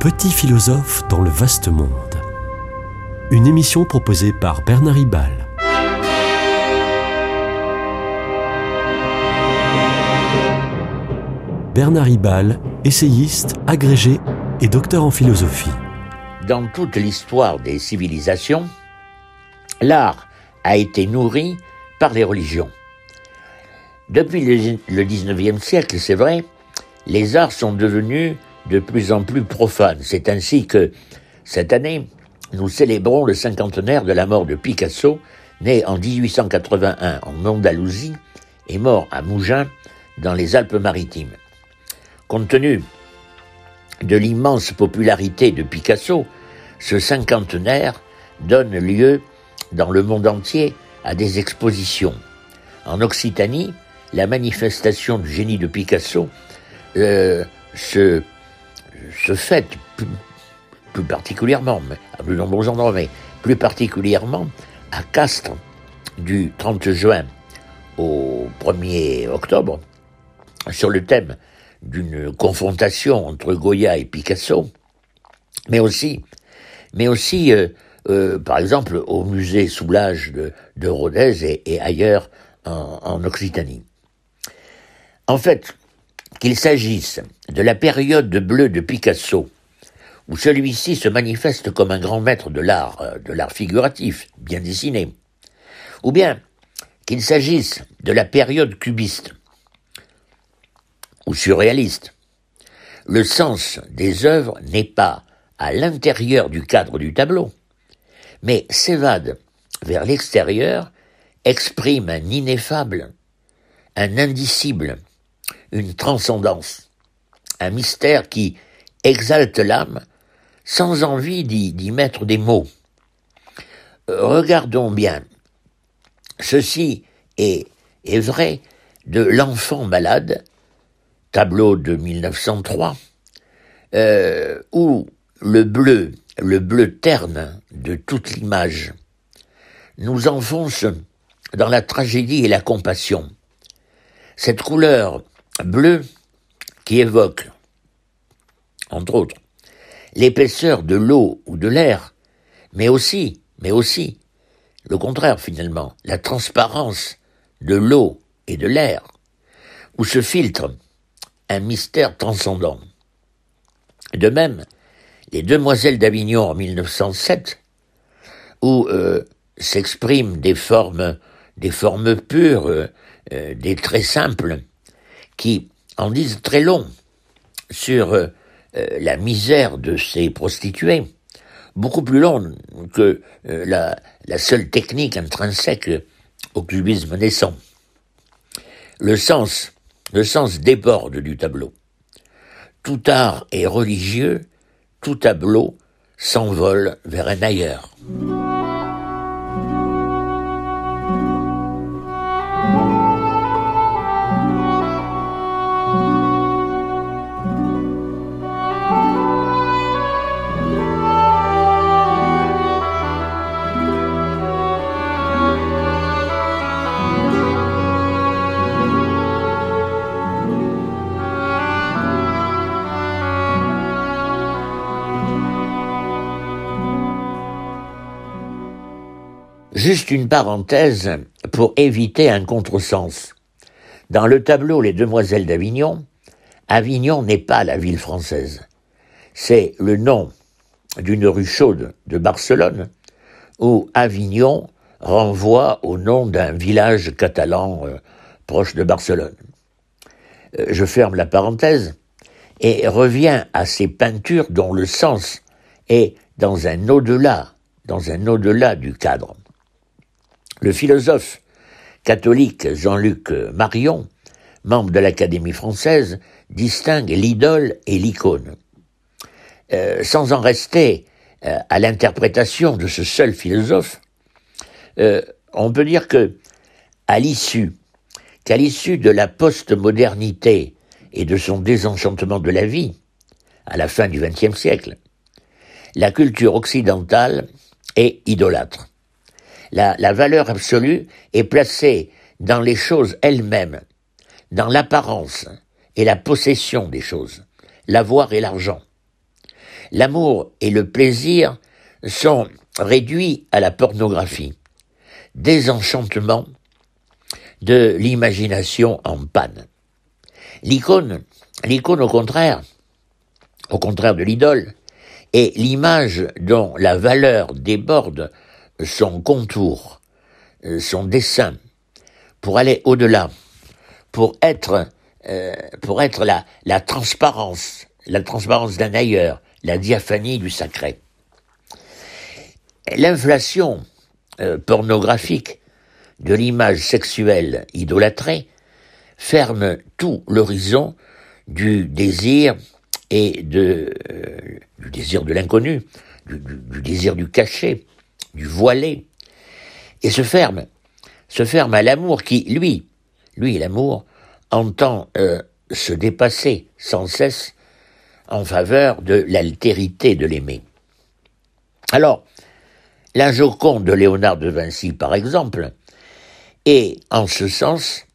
Petit philosophe dans le vaste monde. Une émission proposée par Bernard Ribal. Bernard Ribal, essayiste, agrégé et docteur en philosophie. Dans toute l'histoire des civilisations, l'art a été nourri par les religions. Depuis le 19e siècle, c'est vrai, les arts sont devenus de plus en plus profanes. C'est ainsi que, cette année, nous célébrons le cinquantenaire de la mort de Picasso, né en 1881 en Andalousie et mort à Mougins, dans les Alpes-Maritimes. Compte tenu de l'immense popularité de Picasso, ce cinquantenaire donne lieu dans le monde entier à des expositions. En Occitanie, la manifestation du génie de Picasso euh, se, se fête plus, particulièrement, à plus nombreux endroits, mais plus particulièrement à Castres du 30 juin au 1er octobre sur le thème d'une confrontation entre Goya et Picasso, mais aussi, mais aussi euh, euh, par exemple au musée Soulage de, de Rodez et, ailleurs en Occitanie. En fait, qu'il s'agisse de la période de bleu de Picasso, où celui-ci se manifeste comme un grand maître de l'art, euh, de l'art figuratif, bien dessiné, ou bien qu'il s'agisse de la période cubiste ou surréaliste, le sens des œuvres n'est pas à l'intérieur du cadre du tableau, mais s'évade vers l'extérieur, exprime un ineffable, un indicible, une transcendance, un mystère qui exalte l'âme sans envie d'y mettre des mots. Regardons bien. Ceci est, est vrai de L'enfant malade, tableau de 1903, euh, où le bleu, le bleu terne de toute l'image, nous enfonce dans la tragédie et la compassion. Cette couleur bleu qui évoque, entre autres, l'épaisseur de l'eau ou de l'air, mais aussi, mais aussi, le contraire finalement, la transparence de l'eau et de l'air, où se filtre un mystère transcendant. De même, les Demoiselles d'Avignon en 1907, où euh, s'expriment des formes, des formes pures, euh, euh, des traits simples, qui en disent très long sur euh, euh, la misère de ces prostituées, beaucoup plus long que euh, la, seule technique intrinsèque au cubisme naissant. Sens, le sens déborde du tableau. Tout art est religieux, tout tableau s'envole vers un ailleurs. Juste une parenthèse pour éviter un contresens. Dans le tableau Les Demoiselles d'Avignon, Avignon n'est pas la ville française. C'est le nom d'une rue chaude de Barcelone, où Avignon renvoie au nom d'un village catalan euh, proche de Barcelone. Euh, je ferme la parenthèse et reviens à ces peintures dont le sens est dans un au-delà, dans un au-delà du cadre. Le philosophe catholique Jean-Luc Marion, membre de l'Académie française, distingue l'idole et l'icône. Euh, sans en rester euh, à l'interprétation de ce seul philosophe, euh, on peut dire que, à l'issue, qu'à l'issue de la postmodernité et de son désenchantement de la vie, à la fin du XXe siècle, la culture occidentale est idolâtre la, valeur absolue est placée dans les choses elles-mêmes, dans l'apparence et la possession des choses, l'avoir et l'argent. L'amour et le plaisir sont réduits à la pornographie. Désenchantement de l'imagination en panne. L'icône, l'icône au contraire, au contraire de l'idole, est l'image dont la valeur déborde son contour, son dessin, pour aller au-delà, pour être, euh, la, transparence, la transparence d'un ailleurs, la diaphanie du sacré. L'inflation euh, pornographique de l'image sexuelle idolâtrée ferme tout l'horizon du désir et euh, du désir de l'inconnu, du, du, désir du caché, du voilé, et se ferme, se ferme à l'amour qui, lui, lui, l'amour, entend euh, se dépasser sans cesse en faveur de l'altérité de l'aimer. Alors, la Joconde de Léonard de Vinci, par exemple, est, en ce sens,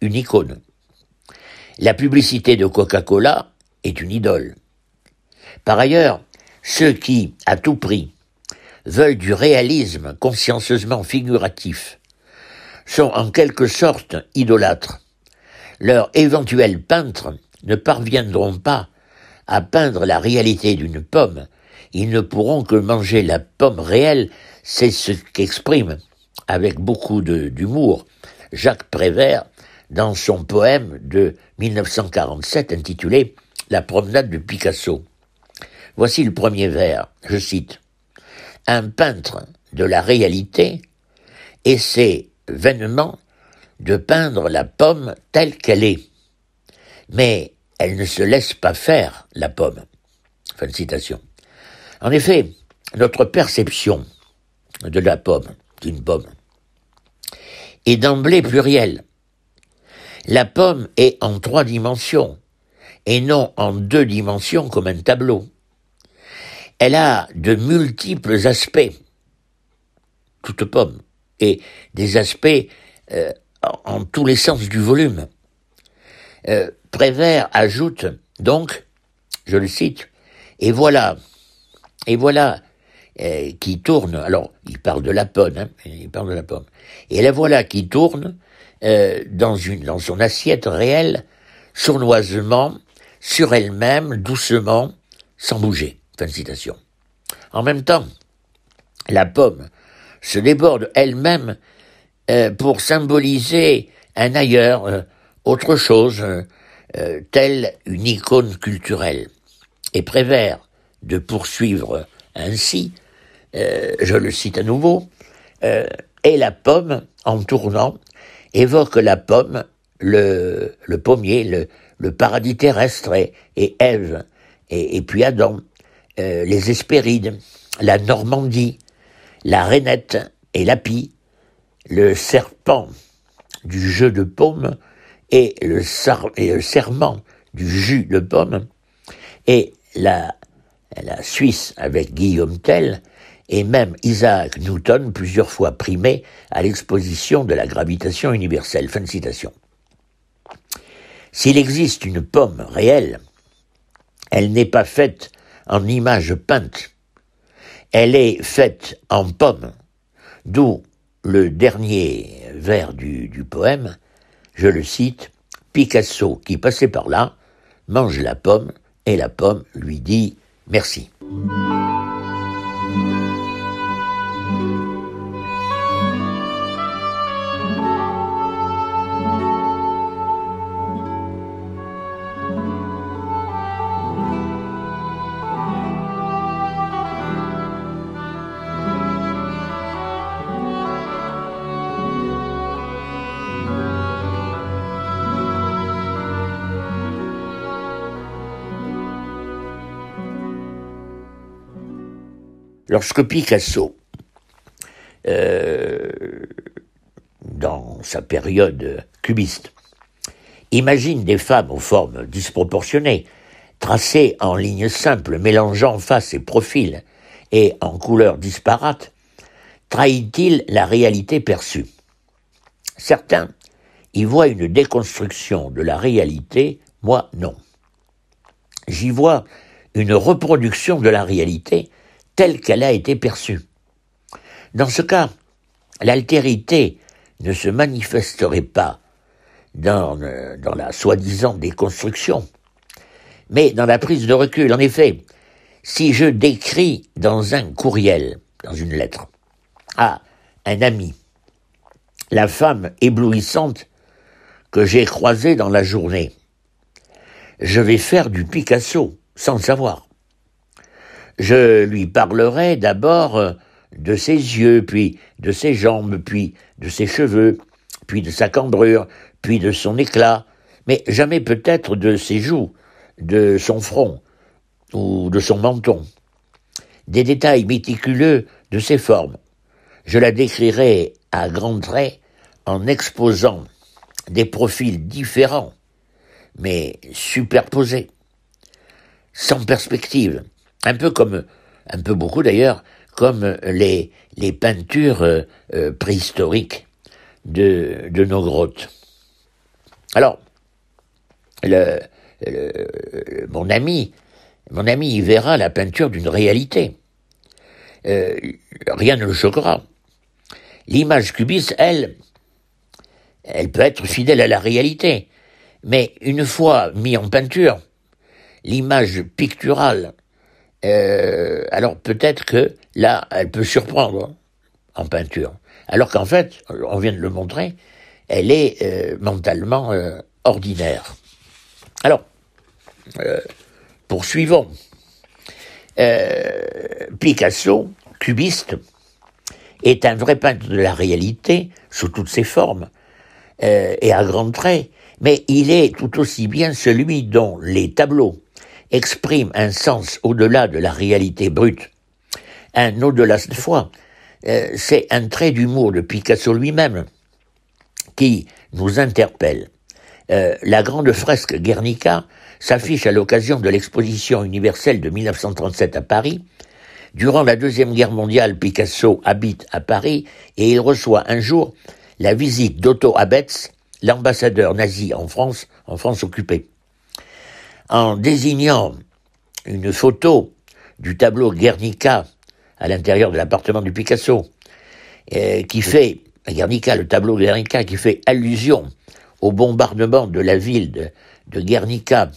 une icône. La publicité de Coca-Cola est une idole. Par ailleurs, ceux qui, à tout prix, veulent du réalisme consciencieusement figuratif, sont en quelque sorte idolâtres. Leurs éventuels peintres ne parviendront pas à peindre la réalité d'une pomme ils ne pourront que manger la pomme réelle, c'est ce qu'exprime, avec beaucoup d'humour, Jacques Prévert dans son poème de 1947 intitulé La promenade de Picasso. Voici le premier vers, je cite. Un peintre de la réalité essaie vainement de peindre la pomme telle qu'elle est. Mais elle ne se laisse pas faire, la pomme. Fin de citation. En effet, notre perception de la pomme, d'une pomme, est d'emblée plurielle. La pomme est en trois dimensions et non en deux dimensions comme un tableau. Elle a de multiples aspects, toute pomme, et des aspects euh, en, tous les sens du volume. Euh, Prévert ajoute donc, je le cite, et voilà, et voilà euh, qui tourne. Alors, il parle de la pomme, hein, il parle de la pomme. Et la voilà qui tourne dans une dans son assiette réelle, sournoisement, sur elle-même, doucement, sans bouger. En même temps, la pomme se déborde elle-même euh, pour symboliser un ailleurs, euh, autre chose, euh, telle une icône culturelle. Et Prévert de poursuivre ainsi, je le cite à nouveau, et la pomme, en tournant, évoque la pomme, le, pommier, le, paradis terrestre, et, et Ève, et, puis Adam, euh, les Hespérides, la Normandie, la rainette et l'apie, le serpent du jeu de paume et le, et le serment du jus de pomme, et la la Suisse avec Guillaume Tell, et même Isaac Newton, plusieurs fois primé à l'exposition de la gravitation universelle. Fin de citation. S'il existe une pomme réelle, elle n'est pas faite en image peinte, elle est faite en pomme, d'où le dernier vers du, du poème, je le cite, Picasso qui passait par là, mange la pomme, et la pomme lui dit Merci. Lorsque Picasso, euh, dans sa période cubiste, imagine des femmes aux formes disproportionnées, tracées en lignes simples, mélangeant face et profil, et en couleurs disparates, trahit-il la réalité perçue? Certains y voient une déconstruction de la réalité, moi non. J'y vois une reproduction de la réalité telle qu'elle a été perçue. Dans ce cas, l'altérité ne se manifesterait pas dans, euh, dans la soi-disant déconstruction, mais dans la prise de recul. En effet, si je décris dans un courriel, dans une lettre, à un ami, la femme éblouissante que j'ai croisée dans la journée, je vais faire du Picasso sans le savoir. Je lui parlerai d'abord euh, de ses yeux, puis de ses jambes, puis de ses cheveux, puis de sa cambrure, puis de son éclat, mais jamais peut-être de ses joues, de son front ou de son menton. Des détails méticuleux de ses formes. Je la décrirai à grands traits en exposant des profils différents, mais superposés, sans perspective, un peu comme, un peu beaucoup d'ailleurs, comme les, peintures euh, euh, préhistoriques de, nos grottes. Alors, mon ami, mon ami y verra la peinture d'une réalité. Euh, rien ne le choquera. L'image cubiste, elle, elle peut être fidèle à la réalité, mais une fois mis en peinture, l'image picturale, euh, alors peut-être que là, elle peut surprendre en peinture. Alors qu'en fait, on vient de le montrer, elle est euh, mentalement ordinaire. Alors, euh, poursuivons. Euh, Picasso, cubiste, est un vrai peintre de la réalité sous toutes ses formes euh, et à grands traits, mais il est tout aussi bien celui dont les tableaux expriment un sens au-delà de la réalité brute, un au-delà cette fois. C'est un trait d'humour de Picasso lui-même qui nous interpelle. la grande fresque Guernica s'affiche à l'occasion de l'exposition universelle de 1937 à Paris. Durant la Deuxième Guerre mondiale, Picasso habite à Paris et il reçoit un jour la visite d'Otto Abetz, l'ambassadeur nazi en France, en France occupée. En désignant une photo du tableau Guernica à l'intérieur de l'appartement du Picasso, euh, qui fait, Guernica, le tableau Guernica, qui fait allusion au bombardement de la ville de, Guernica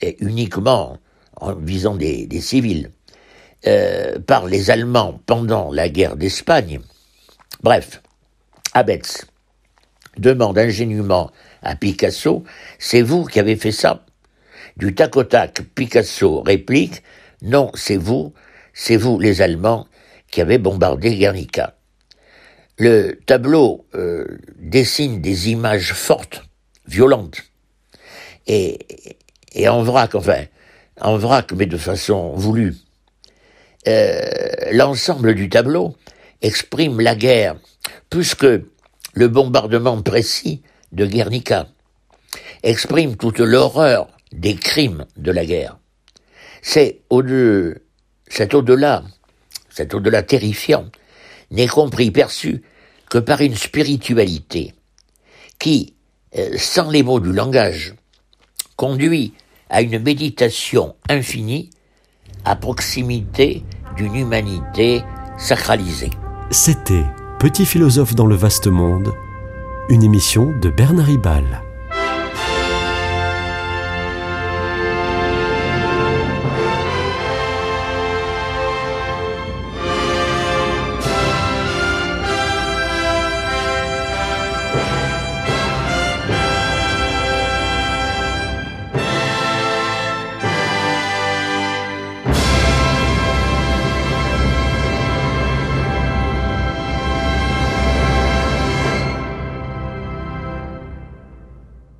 et uniquement en visant des, civils, euh, par les Allemands pendant la guerre d'Espagne. Bref, Abetz demande ingénument à Picasso, c'est vous qui avez fait ça? Du tac au tac, Picasso réplique, non, c'est vous, c'est vous les Allemands qui avez bombardé Guernica. Le tableau euh, dessine des images fortes, violentes, et, et en vrac, enfin, en vrac, mais de façon voulue. Euh, l'ensemble du tableau exprime la guerre, plus que le bombardement précis de Guernica, exprime toute l'horreur des crimes de la guerre. C'est au-delà, cet au-delà, cet au-delà terrifiant, n'est compris, perçu que par une spiritualité qui, euh, sans les mots du langage, conduit à une méditation infinie à proximité d'une humanité sacralisée. C'était Petit philosophe dans le vaste monde, une émission de Bernard Ribal.